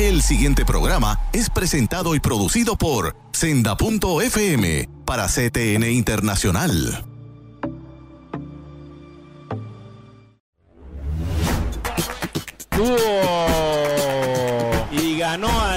El siguiente programa es presentado y producido por Senda.fm para CTN Internacional. Y ganó Adriana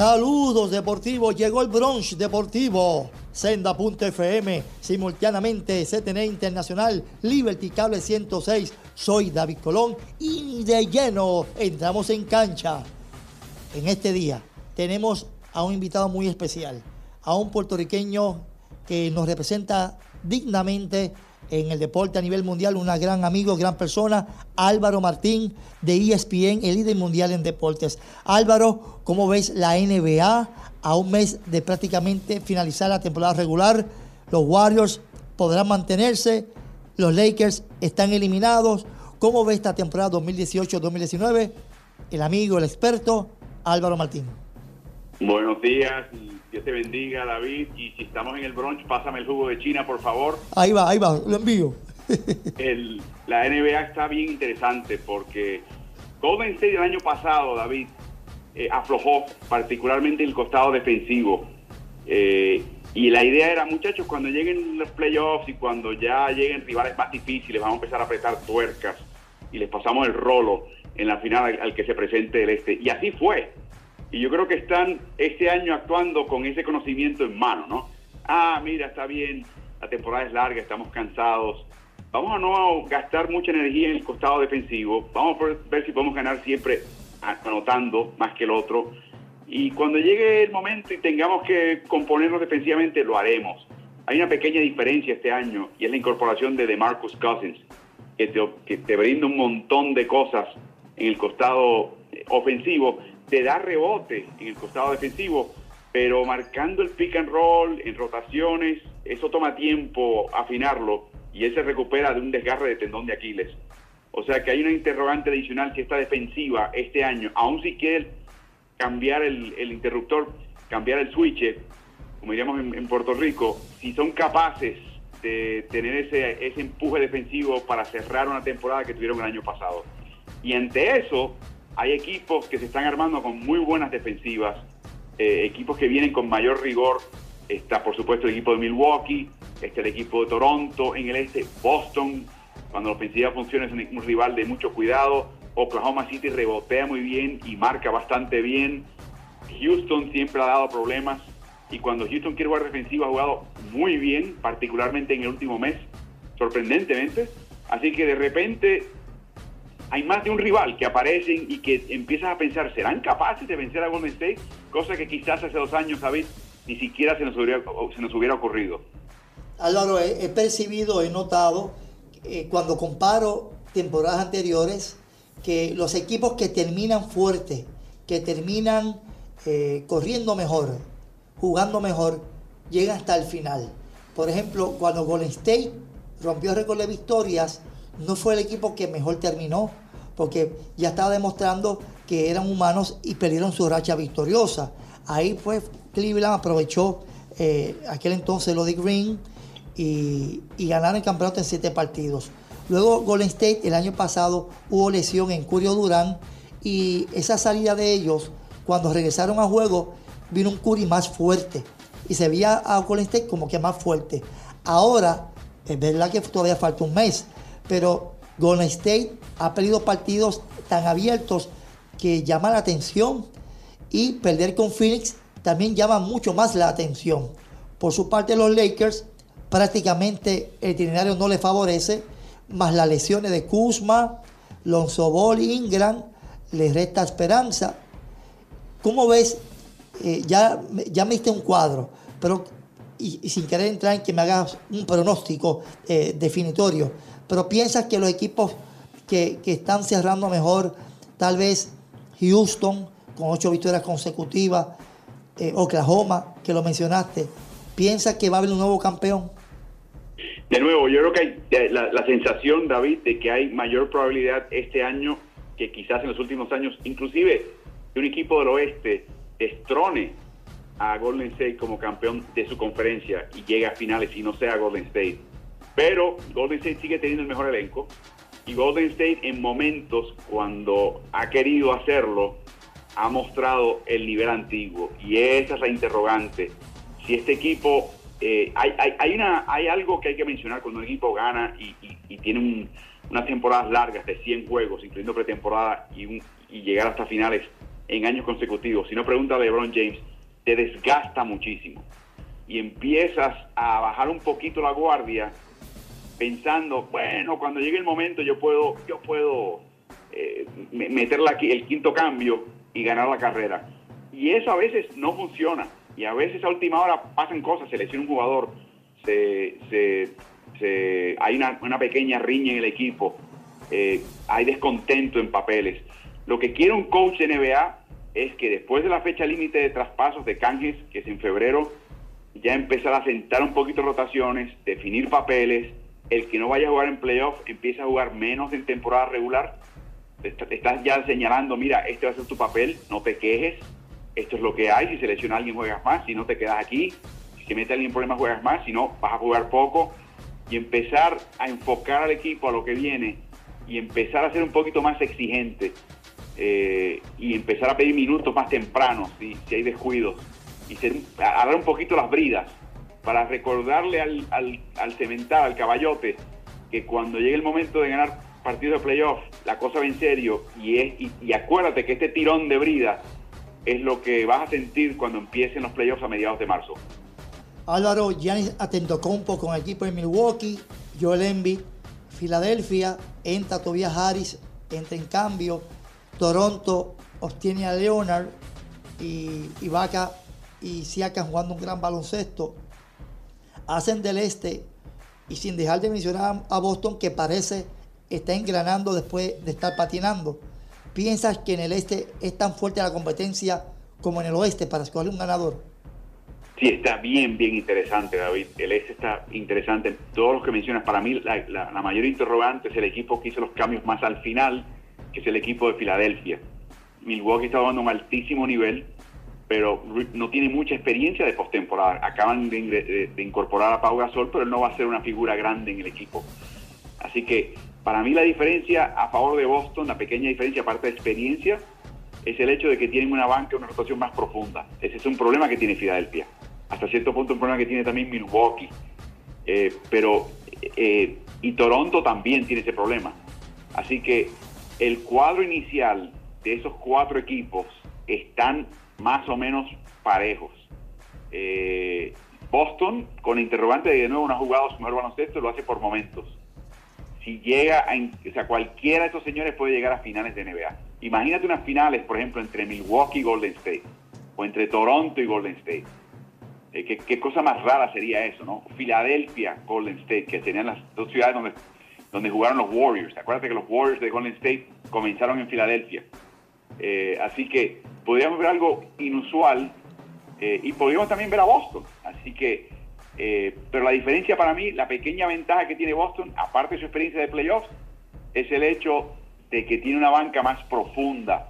Saludos deportivos, llegó el brunch deportivo. Senda.fm, simultáneamente CTN Internacional, Liberty Cable 106. Soy David Colón y de lleno entramos en cancha. En este día tenemos a un invitado muy especial, a un puertorriqueño que nos representa dignamente en el deporte a nivel mundial, un gran amigo, gran persona, Álvaro Martín de ESPN, el líder mundial en deportes. Álvaro, ¿cómo ves la NBA a un mes de prácticamente finalizar la temporada regular? Los Warriors podrán mantenerse, los Lakers están eliminados. ¿Cómo ves esta temporada 2018-2019? El amigo, el experto, Álvaro Martín. Buenos días, Dios te bendiga David y si estamos en el brunch, pásame el jugo de China por favor. Ahí va, ahí va, lo envío. El, la NBA está bien interesante porque Golden State el año pasado, David, eh, aflojó particularmente el costado defensivo. Eh, y la idea era, muchachos, cuando lleguen los playoffs y cuando ya lleguen rivales más difíciles, vamos a empezar a apretar tuercas y les pasamos el rolo en la final al, al que se presente el este. Y así fue. Y yo creo que están este año actuando con ese conocimiento en mano, ¿no? Ah, mira, está bien, la temporada es larga, estamos cansados. Vamos a no gastar mucha energía en el costado defensivo. Vamos a ver si podemos ganar siempre anotando más que el otro. Y cuando llegue el momento y tengamos que componernos defensivamente, lo haremos. Hay una pequeña diferencia este año y es la incorporación de DeMarcus Cousins, que te, que te brinda un montón de cosas en el costado ofensivo te da rebote en el costado defensivo, pero marcando el pick and roll en rotaciones, eso toma tiempo afinarlo y él se recupera de un desgarre de tendón de Aquiles. O sea que hay una interrogante adicional si esta defensiva este año, aun si quiere cambiar el, interruptor, cambiar el switch, como diríamos en, en, Puerto Rico, si son capaces de tener ese, ese empuje defensivo para cerrar una temporada que tuvieron el año pasado. Y ante eso, hay equipos que se están armando con muy buenas defensivas, eh, equipos que vienen con mayor rigor. Está, por supuesto, el equipo de Milwaukee, está el equipo de Toronto en el este, Boston, cuando la ofensiva funciona es un, un rival de mucho cuidado. Oklahoma City rebotea muy bien y marca bastante bien. Houston siempre ha dado problemas y cuando Houston quiere jugar defensiva ha jugado muy bien, particularmente en el último mes, sorprendentemente. Así que de repente hay más de un rival que aparecen y que empiezas a pensar, ¿serán capaces de vencer a Golden State? Cosa que quizás hace dos años, David, ni siquiera se nos hubiera, se nos hubiera ocurrido. Álvaro, he, percibido, he notado, eh, cuando comparo temporadas anteriores, que los equipos que terminan fuerte, que terminan eh, corriendo mejor, jugando mejor, llegan hasta el final. Por ejemplo, cuando Golden State rompió récord de victorias, no fue el equipo que mejor terminó, porque ya estaba demostrando que eran humanos y perdieron su racha victoriosa. Ahí pues Cleveland aprovechó eh, aquel entonces lo de Green y, y ganaron el campeonato en siete partidos. Luego Golden State el año pasado hubo lesión en Curio Durán y esa salida de ellos, cuando regresaron a juego, vino un Curry más fuerte y se veía a Golden State como que más fuerte. Ahora, es verdad que todavía falta un mes, pero Golden State ha perdido partidos tan abiertos que llama la atención y perder con Phoenix también llama mucho más la atención. Por su parte los Lakers prácticamente el itinerario no le favorece, más las lesiones de Kuzma, Lonzo Ball Ingram, les resta esperanza. ¿Cómo ves? Eh, ya, ya me diste un cuadro, pero sin querer entrar en que me hagas un pronóstico eh, definitorio, pero piensas que los equipos que, están cerrando mejor tal vez Houston con ocho victorias consecutivas, eh, Oklahoma, que lo mencionaste, ¿piensa que va a haber un nuevo campeón? De nuevo, yo creo que hay eh, la, la, sensación, David, de que hay mayor probabilidad este año que quizás en los últimos años, inclusive que un equipo del oeste destrone a Golden State como campeón de su conferencia y llegue a finales y no sea Golden State. Pero Golden State sigue teniendo el mejor elenco y Golden State en momentos cuando ha querido hacerlo ha mostrado el nivel antiguo y esa es la interrogante. Si este equipo, eh, hay, hay, hay, una, hay algo que hay que mencionar cuando un equipo gana y, y, tiene unas temporadas largas de 100 juegos, incluyendo pretemporada y, un, y llegar hasta finales en años consecutivos. Si no pregunta a LeBron James, te desgasta muchísimo y empiezas a bajar un poquito la guardia pensando, bueno, cuando llegue el momento yo puedo, yo puedo eh, meterla aquí, el quinto cambio y ganar la carrera. Y eso a veces no funciona. Y a veces a última hora pasan cosas, se lesiona un jugador, se, hay una, una, pequeña riña en el equipo, eh, hay descontento en papeles. Lo que quiere un coach NBA es que después de la fecha límite de traspasos de canjes, que es en febrero, ya empezar a sentar un poquito rotaciones, definir papeles, el que no vaya a jugar en playoff empieza a jugar menos en temporada regular estás ya señalando, mira, este va a ser tu papel, no te quejes, esto es lo que hay, si se lesiona alguien juegas más, si no te quedas aquí, si se mete alguien en problemas juegas más, si no vas a jugar poco y empezar a enfocar al equipo a lo que viene y empezar a ser un poquito más exigente eh, y empezar a pedir minutos más temprano si, si hay descuidos y ser, a, dar un poquito las bridas para recordarle al, al, al cemental, al caballote, que cuando llegue el momento de ganar partido de playoff, la cosa va en serio y, es, y, acuérdate que este tirón de brida es lo que vas a sentir cuando empiecen los playoffs a mediados de marzo. Álvaro, Giannis Atentocompo con el equipo de Milwaukee, Joel Embiid, Filadelfia, entra Tobias Harris, entra en cambio, Toronto obtiene a Leonard y Ibaka y Siakam jugando un gran baloncesto. Hacen del este y sin dejar de mencionar a Boston que parece está engranando después de estar patinando. ¿Piensas que en el este es tan fuerte la competencia como en el oeste para escoger un ganador? Sí, está bien, bien interesante, David. El este está interesante. Todos los que mencionas, para mí la, mayor interrogante es el equipo que hizo los cambios más al final, que es el equipo de Filadelfia. Milwaukee está jugando un altísimo nivel, pero no tiene mucha experiencia de postemporada. Acaban de, incorporar a Pau Gasol, pero él no va a ser una figura grande en el equipo. Así que para mí la diferencia a favor de Boston, la pequeña diferencia aparte de experiencia, es el hecho de que tienen una banca, una rotación más profunda. Ese es un problema que tiene Filadelfia. Hasta cierto punto un problema que tiene también Milwaukee. Eh, pero, eh, y Toronto también tiene ese problema. Así que el cuadro inicial de esos cuatro equipos están más o menos parejos. Eh, Boston, con interrogante de, de nuevo no ha jugado su mejor baloncesto, lo hace por momentos si llega a, o sea, cualquiera de estos señores puede llegar a finales de NBA. Imagínate unas finales, por ejemplo, entre Milwaukee y Golden State, o entre Toronto y Golden State. Eh, ¿qué, cosa más rara sería eso, ¿no? Filadelfia, Golden State, que serían las dos ciudades donde, donde jugaron los Warriors. Acuérdate que los Warriors de Golden State comenzaron en Filadelfia. Eh, así que podríamos ver algo inusual eh, y podríamos también ver a Boston. Así que eh, pero la diferencia para mí, la pequeña ventaja que tiene Boston, aparte de su experiencia de playoffs, es el hecho de que tiene una banca más profunda.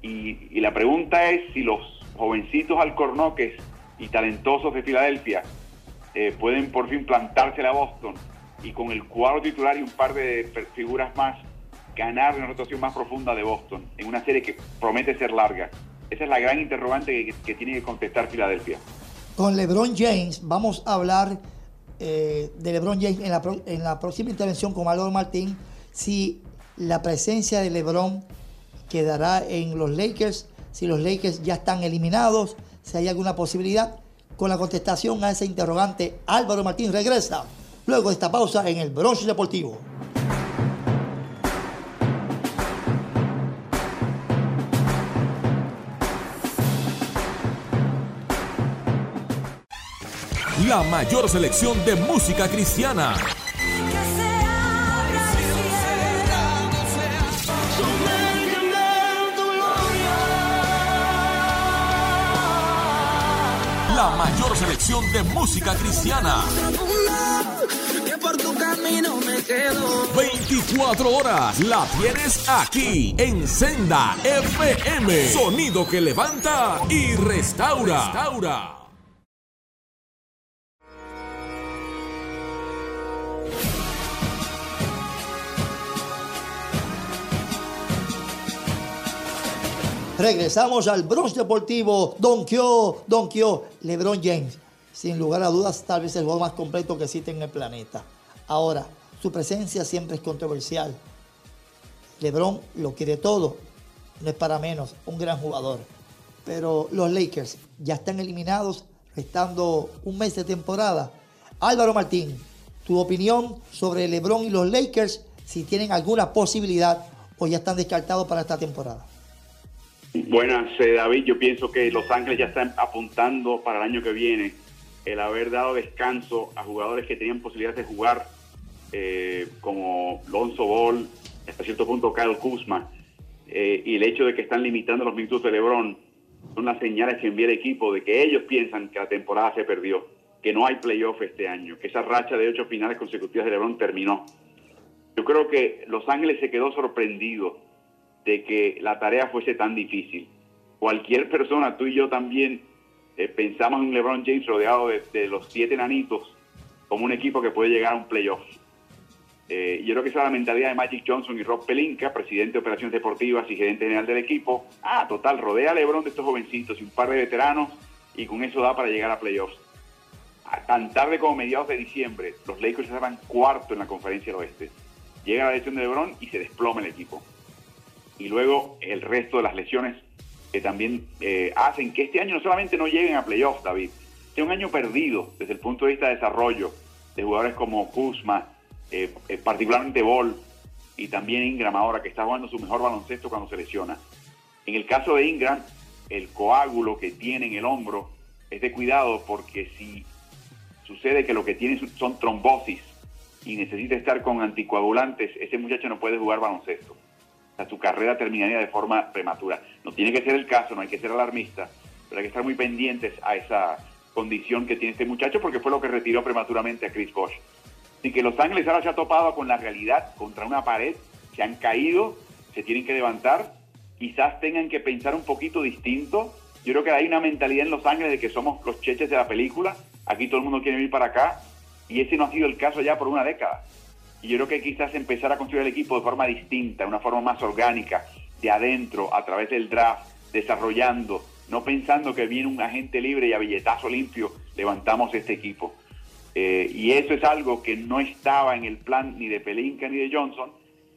Y, la pregunta es si los jovencitos alcornoques y talentosos de Filadelfia eh, pueden por fin plantarse a Boston y con el cuadro titular y un par de figuras más ganar una rotación más profunda de Boston en una serie que promete ser larga. Esa es la gran interrogante que tiene que contestar Filadelfia con LeBron James. Vamos a hablar eh, de LeBron James en la, próxima intervención con Álvaro Martín. Si la presencia de LeBron quedará en los Lakers, si los Lakers ya están eliminados, si hay alguna posibilidad. Con la contestación a ese interrogante, Álvaro Martín regresa luego de esta pausa en el Bronx Deportivo. la mayor selección de música cristiana. La mayor selección de música cristiana. 24 horas la tienes aquí en Senda FM. Sonido que levanta y restaura. restaura. Regresamos al Bronx Deportivo. Don Kyo, Don Kyo, LeBron James. Sin lugar a dudas, tal vez el juego más completo que existe en el planeta. Ahora, su presencia siempre es controversial. LeBron lo quiere todo. No es para menos, un gran jugador. Pero los Lakers ya están eliminados, restando un mes de temporada. Álvaro Martín, tu opinión sobre LeBron y los Lakers, si tienen alguna posibilidad o ya están descartados para esta temporada. Buenas, eh, David. Yo pienso que Los Ángeles ya están apuntando para el año que viene el haber dado descanso a jugadores que tenían posibilidades de jugar, eh, como Lonzo Ball, hasta cierto punto Kyle Kuzma, eh, y el hecho de que están limitando los minutos de LeBron, son las señales que envía el equipo de que ellos piensan que la temporada se perdió, que no hay playoff este año, que esa racha de ocho finales consecutivas de LeBron terminó. Yo creo que Los Ángeles se quedó sorprendido de que la tarea fuese tan difícil. Cualquier persona, tú y yo también, eh, pensamos en LeBron James rodeado de, los siete nanitos como un equipo que puede llegar a un playoff. Eh, yo creo que esa es la mentalidad de Magic Johnson y Rob Pelinka, presidente de operaciones deportivas y gerente general del equipo. Ah, total, rodea a LeBron de estos jovencitos y un par de veteranos y con eso da para llegar a playoffs. tan tarde como mediados de diciembre, los Lakers estaban cuarto en la conferencia del oeste. Llega la lesión de LeBron y se desploma el equipo y luego el resto de las lesiones que también eh, hacen que este año no solamente no lleguen a playoffs, David, sea un año perdido desde el punto de vista de desarrollo de jugadores como Kuzma, eh, eh, particularmente Ball y también Ingram ahora que está jugando su mejor baloncesto cuando se lesiona. En el caso de Ingram, el coágulo que tiene en el hombro es de cuidado porque si sucede que lo que tiene son trombosis y necesita estar con anticoagulantes, ese muchacho no puede jugar baloncesto su carrera terminaría de forma prematura. No tiene que ser el caso, no hay que ser alarmista, pero hay que estar muy pendientes a esa condición que tiene este muchacho porque fue lo que retiró prematuramente a Chris Bosh. Así que Los Ángeles ahora se ha topado con la realidad, contra una pared, se han caído, se tienen que levantar, quizás tengan que pensar un poquito distinto. Yo creo que hay una mentalidad en Los Ángeles de que somos los cheches de la película, aquí todo el mundo quiere venir para acá, y ese no ha sido el caso ya por una década. Y yo creo que quizás empezar a construir el equipo de forma distinta, una forma más orgánica, de adentro, a través del draft, desarrollando, no pensando que viene un agente libre y a billetazo limpio levantamos este equipo. Eh, y eso es algo que no estaba en el plan ni de Pelinka ni de Johnson.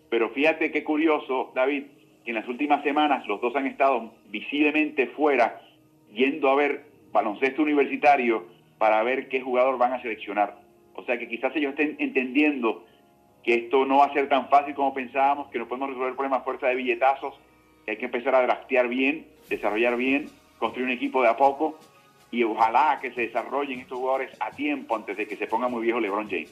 Pero fíjate qué curioso, David, que en las últimas semanas los dos han estado visiblemente fuera, yendo a ver baloncesto universitario para ver qué jugador van a seleccionar. O sea que quizás ellos estén entendiendo que esto no va a ser tan fácil como pensábamos, que no podemos resolver el problema a fuerza de billetazos, hay que empezar a draftear bien, desarrollar bien, construir un equipo de a poco y ojalá que se desarrollen estos jugadores a tiempo antes de que se ponga muy viejo LeBron James.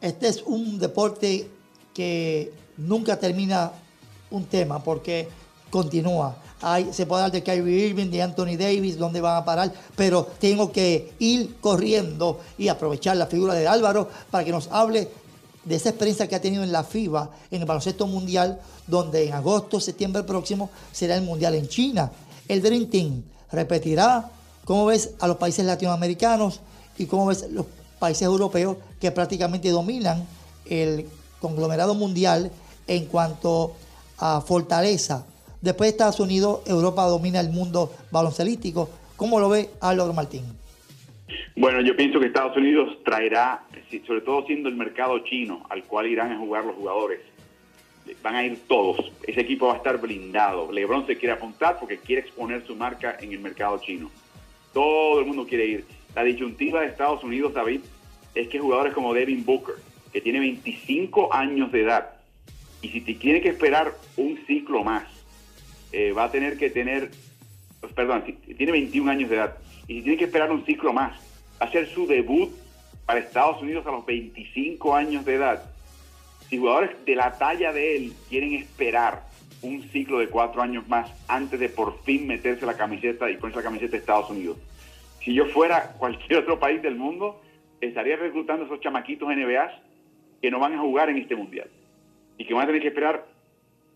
Este es un deporte que nunca termina un tema porque continúa. Se puede hablar de Kyrie Irving, de Anthony Davis, dónde van a parar, pero tengo que ir corriendo y aprovechar la figura de Álvaro para que nos hable de esa experiencia que ha tenido en la FIBA, en el baloncesto mundial, donde en agosto, septiembre próximo será el mundial en China. El Dream Team repetirá. ¿Cómo ves a los países latinoamericanos y cómo ves los países europeos que prácticamente dominan el conglomerado mundial en cuanto a fortaleza? Después de Estados Unidos, Europa domina el mundo baloncelístico. ¿Cómo lo ve Álvaro Martín? Bueno, yo pienso que Estados Unidos traerá, sobre todo siendo el mercado chino al cual irán a jugar los jugadores, van a ir todos. Ese equipo va a estar blindado. LeBron se quiere apuntar porque quiere exponer su marca en el mercado chino. Todo el mundo quiere ir. La disyuntiva de Estados Unidos, David, es que jugadores como Devin Booker, que tiene 25 años de edad, y si te tiene que esperar un ciclo más, eh, va a tener que tener, perdón, si tiene 21 años de edad, y si tiene que esperar un ciclo más, hacer su debut para Estados Unidos a los 25 años de edad. Si jugadores de la talla de él quieren esperar un ciclo de cuatro años más antes de por fin meterse la camiseta y ponerse la camiseta de Estados Unidos. Si yo fuera cualquier otro país del mundo, estaría reclutando a esos chamaquitos NBA que no van a jugar en este mundial y que van a tener que esperar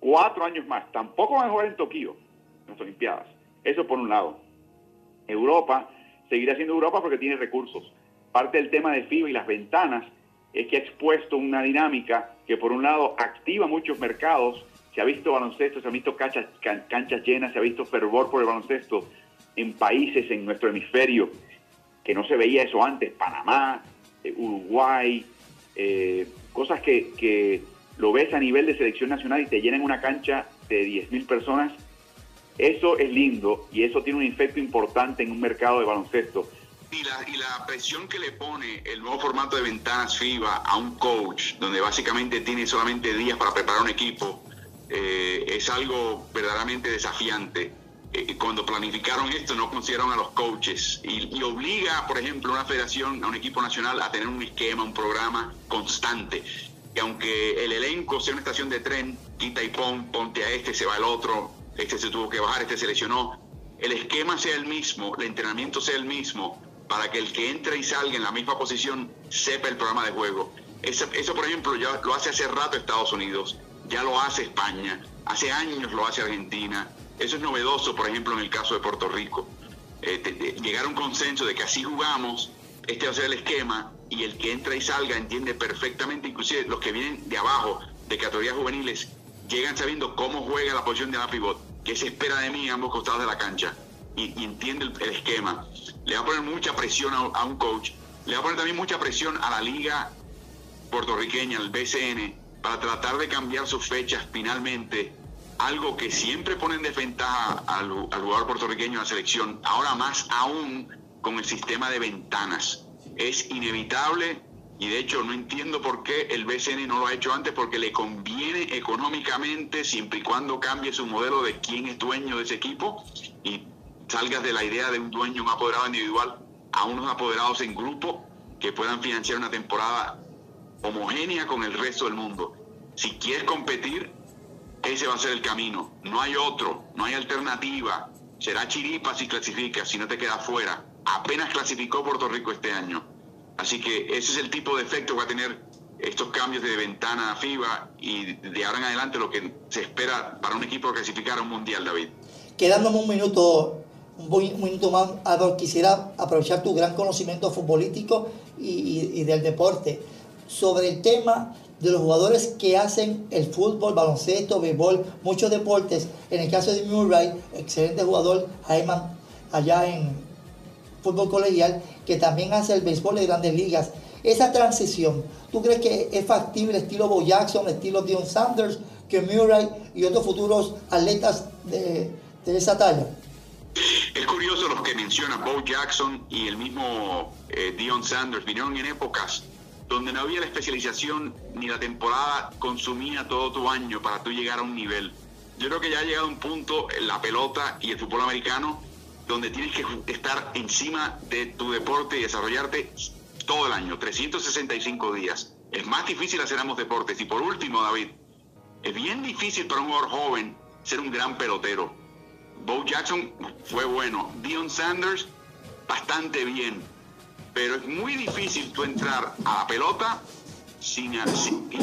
cuatro años más. Tampoco van a jugar en Tokio, en las Olimpiadas. Eso por un lado. Europa seguirá siendo Europa porque tiene recursos. Parte del tema de FIBA y las ventanas es que ha expuesto una dinámica que por un lado activa muchos mercados, se ha visto baloncesto, se han visto canchas, llenas, se ha visto fervor por el baloncesto en países en nuestro hemisferio que no se veía eso antes, Panamá, eh, Uruguay, eh, cosas que, que, lo ves a nivel de selección nacional y te llenan una cancha de 10.000 personas, eso es lindo y eso tiene un efecto importante en un mercado de baloncesto. Y la, y la presión que le pone el nuevo formato de ventanas FIBA a un coach, donde básicamente tiene solamente días para preparar un equipo, eh, es algo verdaderamente desafiante. Eh, cuando planificaron esto no consideraron a los coaches y, y, obliga, por ejemplo, a una federación, a un equipo nacional a tener un esquema, un programa constante. Que aunque el elenco sea una estación de tren, quita y pon, ponte a este, se va el otro, este se tuvo que bajar, este se lesionó, el esquema sea el mismo, el entrenamiento sea el mismo, para que el que entre y salga en la misma posición sepa el programa de juego. Eso, por ejemplo, ya lo hace hace rato Estados Unidos, ya lo hace España, hace años lo hace Argentina. Eso es novedoso, por ejemplo, en el caso de Puerto Rico. Eh, llegar a un consenso de que así jugamos, este va a ser el esquema, y el que entra y salga entiende perfectamente, inclusive los que vienen de abajo, de categorías juveniles, llegan sabiendo cómo juega la posición de la pivot, qué se espera de mí a ambos costados de la cancha, y, entiende el, el, esquema. Le va a poner mucha presión a, a un coach, le va a poner también mucha presión a la liga puertorriqueña, al BCN, para tratar de cambiar sus fechas finalmente, algo que siempre pone en desventaja al, al jugador puertorriqueño a la selección, ahora más aún con el sistema de ventanas. Es inevitable y de hecho no entiendo por qué el BCN no lo ha hecho antes, porque le conviene económicamente siempre y cuando cambie su modelo de quién es dueño de ese equipo y salgas de la idea de un dueño, un apoderado individual, a unos apoderados en grupo que puedan financiar una temporada homogénea con el resto del mundo. Si quieres competir, ese va a ser el camino. No hay otro, no hay alternativa. Será chiripa si clasificas, si no te quedas fuera. Apenas clasificó Puerto Rico este año. Así que ese es el tipo de efecto que va a tener estos cambios de ventana a FIBA y de ahora en adelante lo que se espera para un equipo clasificar a un mundial, David. Quedándome un minuto, un minuto más, Adolf, quisiera aprovechar tu gran conocimiento futbolístico y, del deporte sobre el tema de los jugadores que hacen el fútbol, baloncesto, béisbol, muchos deportes. En el caso de Murray, excelente jugador, allá en fútbol colegial, que también hace el béisbol de grandes ligas. Esa transición, ¿tú crees que es factible estilo Bo Jackson, estilo Dion Sanders, que Murray y otros futuros atletas de, de esa talla? Es curioso los que mencionan Bo Jackson y el mismo eh, Dion Sanders vinieron en épocas donde no había la especialización ni la temporada consumía todo tu año para tú llegar a un nivel. Yo creo que ya ha llegado un punto en la pelota y el fútbol americano donde tienes que estar encima de tu deporte y desarrollarte todo el año, 365 días. Es más difícil hacer ambos deportes. Y por último, David, es bien difícil para un jugador joven ser un gran pelotero. Bo Jackson fue bueno. Dion Sanders, bastante bien pero es muy difícil tú entrar a la pelota sin,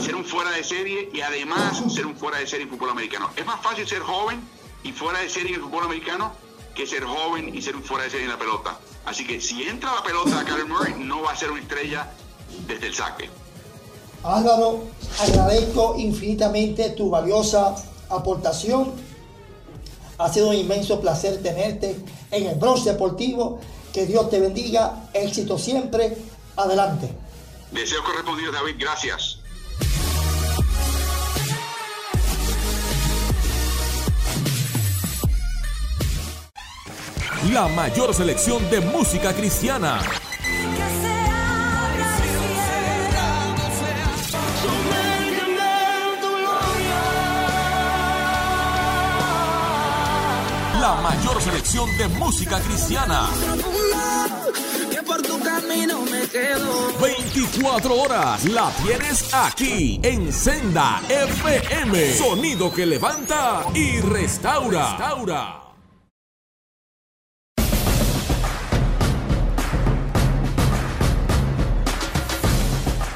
ser un fuera de serie y además ser un fuera de serie en fútbol americano. Es más fácil ser joven y fuera de serie en el fútbol americano que ser joven y ser un fuera de serie en la pelota. Así que si entra la pelota a Karen Murray, no va a ser una estrella desde el saque. Álvaro, agradezco infinitamente tu valiosa aportación. Ha sido un inmenso placer tenerte en el bronce deportivo que Dios te bendiga. Éxito siempre. Adelante. Deseo correspondido, David. Gracias. La mayor selección de música cristiana. de música cristiana. 24 horas la tienes aquí en Senda FM. Sonido que levanta y restaura. restaura.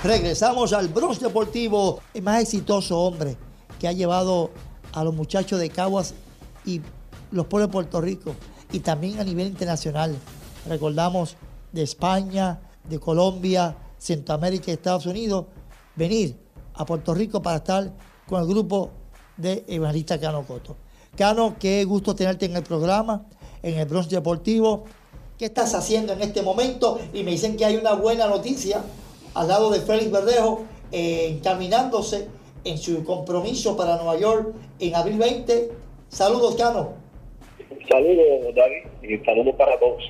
Regresamos al Bronx Deportivo, el más exitoso hombre que ha llevado a los muchachos de Caguas y los pueblos de Puerto Rico y también a nivel internacional. Recordamos de España, de Colombia, Centroamérica y Estados Unidos, venir a Puerto Rico para estar con el grupo de Evangelista Cano Coto. Cano, qué gusto tenerte en el programa, en el Bronx Deportivo. ¿Qué estás haciendo en este momento? Y me dicen que hay una buena noticia al lado de Félix Verdejo, eh, encaminándose en su compromiso para Nueva York en abril 20. Saludos, Cano. Saludos, David, y saludos para todos.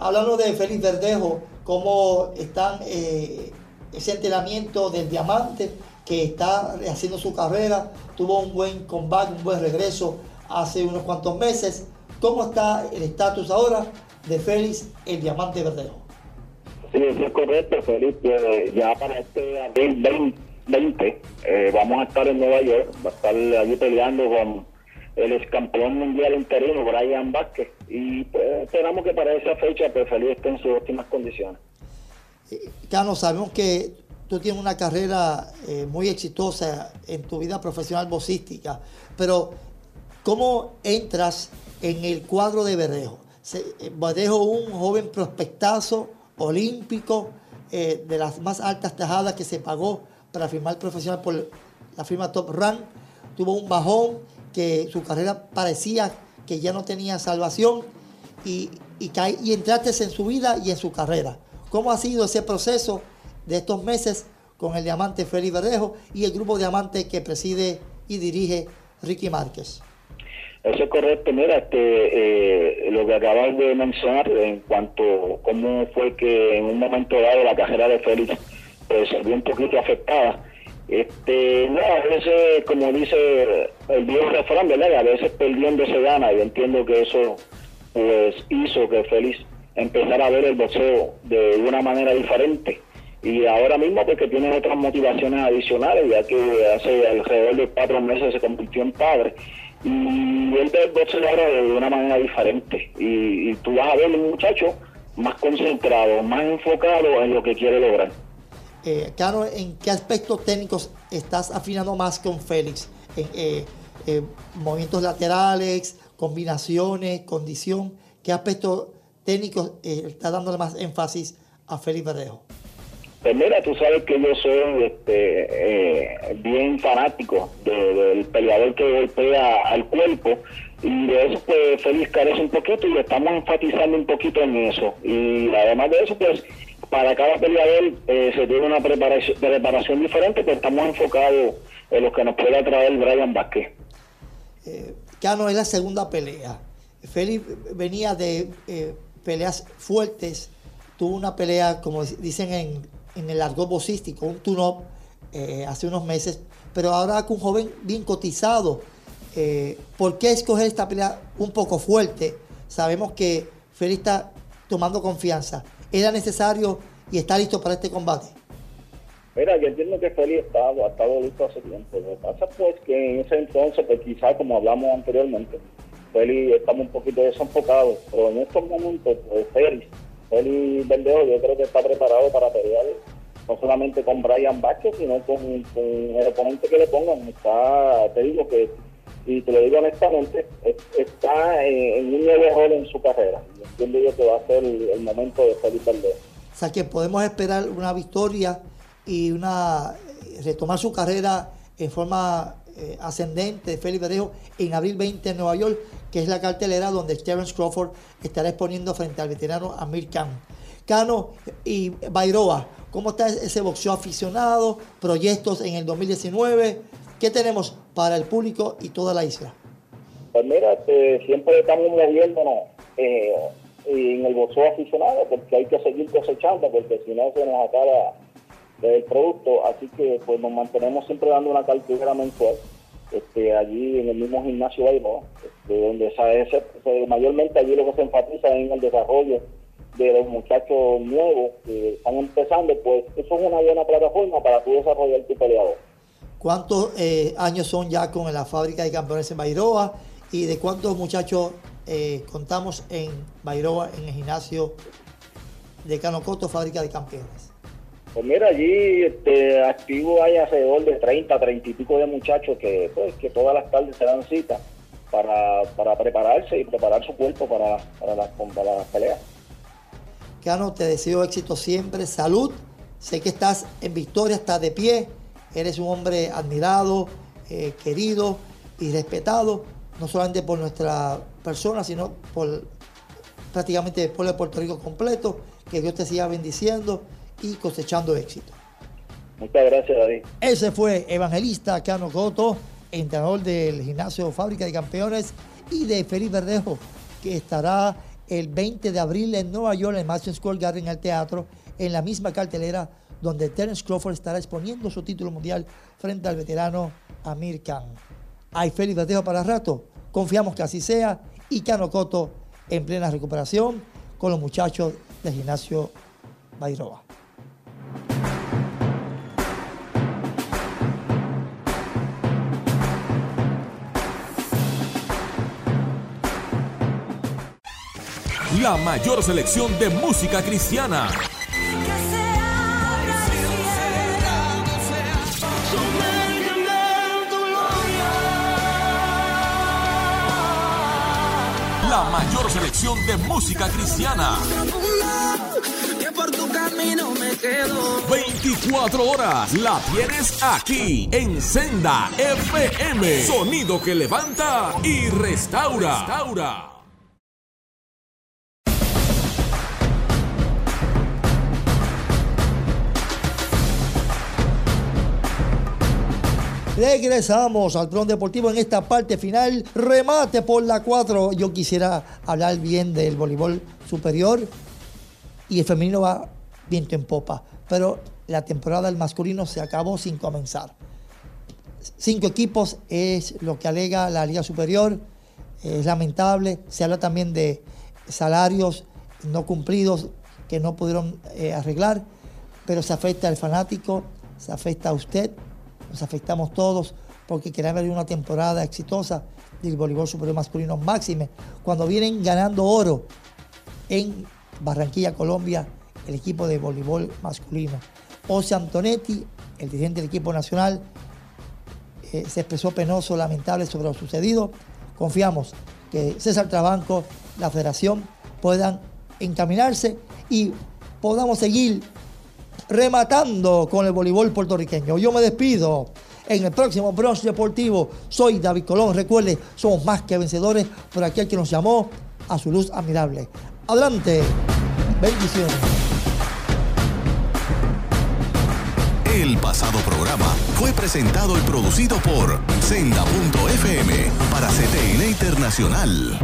Hablando de Félix Verdejo, cómo están eh, ese entrenamiento del diamante que está haciendo su carrera, tuvo un buen combate, un buen regreso hace unos cuantos meses. ¿Cómo está el estatus ahora de Félix, el diamante Verdejo? Sí, eso es correcto, Félix. ya para este abril 20, eh, vamos a estar en Nueva York, va a estar allí peleando con el ex campeón mundial interino, Brian Vázquez. Y pues, esperamos que para esa fecha pues, Félix esté en sus óptimas condiciones. Eh, Carlos, sabemos que tú tienes una carrera eh, muy exitosa en tu vida profesional boxística, pero ¿cómo entras en el cuadro de Verdejo? Eh, Verdejo, un joven prospectazo olímpico de las más altas tajadas que se pagó para firmar profesional por la firma Top Rank, tuvo un bajón que su carrera parecía que ya no tenía salvación y, y, y entraste en su vida y en su carrera. ¿Cómo ha sido ese proceso de estos meses con el diamante Félix Verdejo y el grupo diamante que preside y dirige Ricky Márquez? Eso es correcto. Mira, este, eh, lo que acabas de mencionar en cuanto a cómo fue que en un momento dado la carrera de Félix pues, se vio un poquito afectada. Este, no, a veces, como dice el viejo refrán, ¿verdad? A veces perdiendo se gana. y entiendo que eso pues hizo que Félix empezar a ver el boxeo de una manera diferente. Y ahora mismo porque tiene otras motivaciones adicionales, ya que hace alrededor de cuatro meses se convirtió en padre. Y él ve el boxeo ahora de una manera diferente. Y, tú vas a ver un muchacho más concentrado, más enfocado en lo que quiere lograr. Eh, ¿en qué aspectos técnicos estás afinando más con Félix? En, eh, eh, movimientos laterales, combinaciones, condición. ¿Qué aspectos técnico eh, está dándole más énfasis a Félix Verdejo? Pues mira, tú sabes que yo soy este, bien fanático del peleador que golpea al cuerpo y de eso pues Félix carece un poquito y estamos enfatizando un poquito en eso. Y además de eso pues para cada peleador eh, se tiene una preparación, diferente, pero estamos enfocados en lo que nos puede traer Brian Vázquez. Eh, Cano es la segunda pelea. Félix venía de peleas fuertes. Tuvo una pelea, como dicen en, el argot boxístico, un tune-up eh, hace unos meses, pero ahora con un joven bien cotizado. Eh, ¿Por qué escoger esta pelea un poco fuerte? Sabemos que Félix está tomando confianza. ¿Era necesario y está listo para este combate? Mira, yo entiendo que Félix ha estado, listo hace tiempo. Lo que pasa pues que en ese entonces, pues quizás como hablamos anteriormente, Félix estamos un poquito desenfocados, pero en estos momentos, pues Félix, Félix yo creo que está preparado para pelear no solamente con Brian Vázquez, sino con, el oponente que le pongan. Está, te digo que, y te lo digo honestamente, está en, un nuevo en su carrera. entiendo yo que va a ser el, momento de Félix Verdejo. O sea que podemos esperar una victoria y una retomar su carrera en forma eh, ascendente de Félix Verdejo en abril 20 en Nueva York que es la cartelera donde Terence Crawford estará exponiendo frente al veterano Amir Khan. Cano y Bairoa, ¿cómo está ese boxeo aficionado? Proyectos en el 2019. ¿Qué tenemos para el público y toda la isla? Pues mira, este, siempre estamos moviéndonos eh, en el boxeo aficionado porque hay que seguir cosechando porque si no se nos acaba el producto. Así que pues nos mantenemos siempre dando una cartelera mensual este, allí en el mismo gimnasio Bairoa, este, donde se, mayormente allí lo que se enfatiza es en el desarrollo de los muchachos nuevos que están empezando, pues eso es una buena plataforma para tu desarrollar tu peleador. ¿Cuántos eh, años son ya con la fábrica de campeones en Bairoa y de cuántos muchachos eh, contamos en Bairoa en el gimnasio de Canocoto, fábrica de campeones? Pues mira, allí este, activo hay alrededor de 30, 30 y pico de muchachos que, pues, que todas las tardes se dan cita para, para prepararse y preparar su cuerpo para, para, las, para las peleas. Cano, te deseo éxito siempre, salud. Sé que estás en victoria, estás de pie. Eres un hombre admirado, eh, querido y respetado, no solamente por nuestra persona, sino por prácticamente el pueblo de Puerto Rico completo. Que Dios te siga bendiciendo y cosechando éxito. Muchas gracias, David. Ese fue Evangelista Cano Coto, entrenador del gimnasio Fábrica de Campeones y de Felipe Verdejo, que estará el 20 de abril en Nueva York, en Madison Square Garden, al teatro, en la misma cartelera donde Terence Crawford estará exponiendo su título mundial frente al veterano Amir Khan. Hay Félix Verdejo para rato, confiamos que así sea, y Cano Coto en plena recuperación con los muchachos del gimnasio Bairoa. La mayor selección de música cristiana. La mayor selección de música cristiana. 24 horas la tienes aquí en Senda FM. Sonido que levanta y restaura. restaura. Regresamos al Plón Deportivo en esta parte final. Remate por la 4. Yo quisiera hablar bien del voleibol superior y el femenino va viento en popa. Pero la temporada del masculino se acabó sin comenzar. Cinco equipos es lo que alega la Liga Superior. Es lamentable. Se habla también de salarios no cumplidos que no pudieron eh, arreglar. Pero se afecta al fanático, se afecta a usted, nos afectamos todos porque queremos ver una temporada exitosa del voleibol superior masculino máxime. Cuando vienen ganando oro en Barranquilla, Colombia, el equipo de voleibol masculino. José Antonetti, el dirigente del equipo nacional, eh, se expresó penoso, lamentable sobre lo sucedido. Confiamos que César Trabanco, la federación, puedan encaminarse y podamos seguir rematando con el voleibol puertorriqueño. Yo me despido. En el próximo Bronx Deportivo, soy David Colón. Recuerde, somos más que vencedores por aquel que nos llamó a su luz admirable. Adelante. Bendiciones. El pasado programa fue presentado y producido por Senda.fm para CTN Internacional.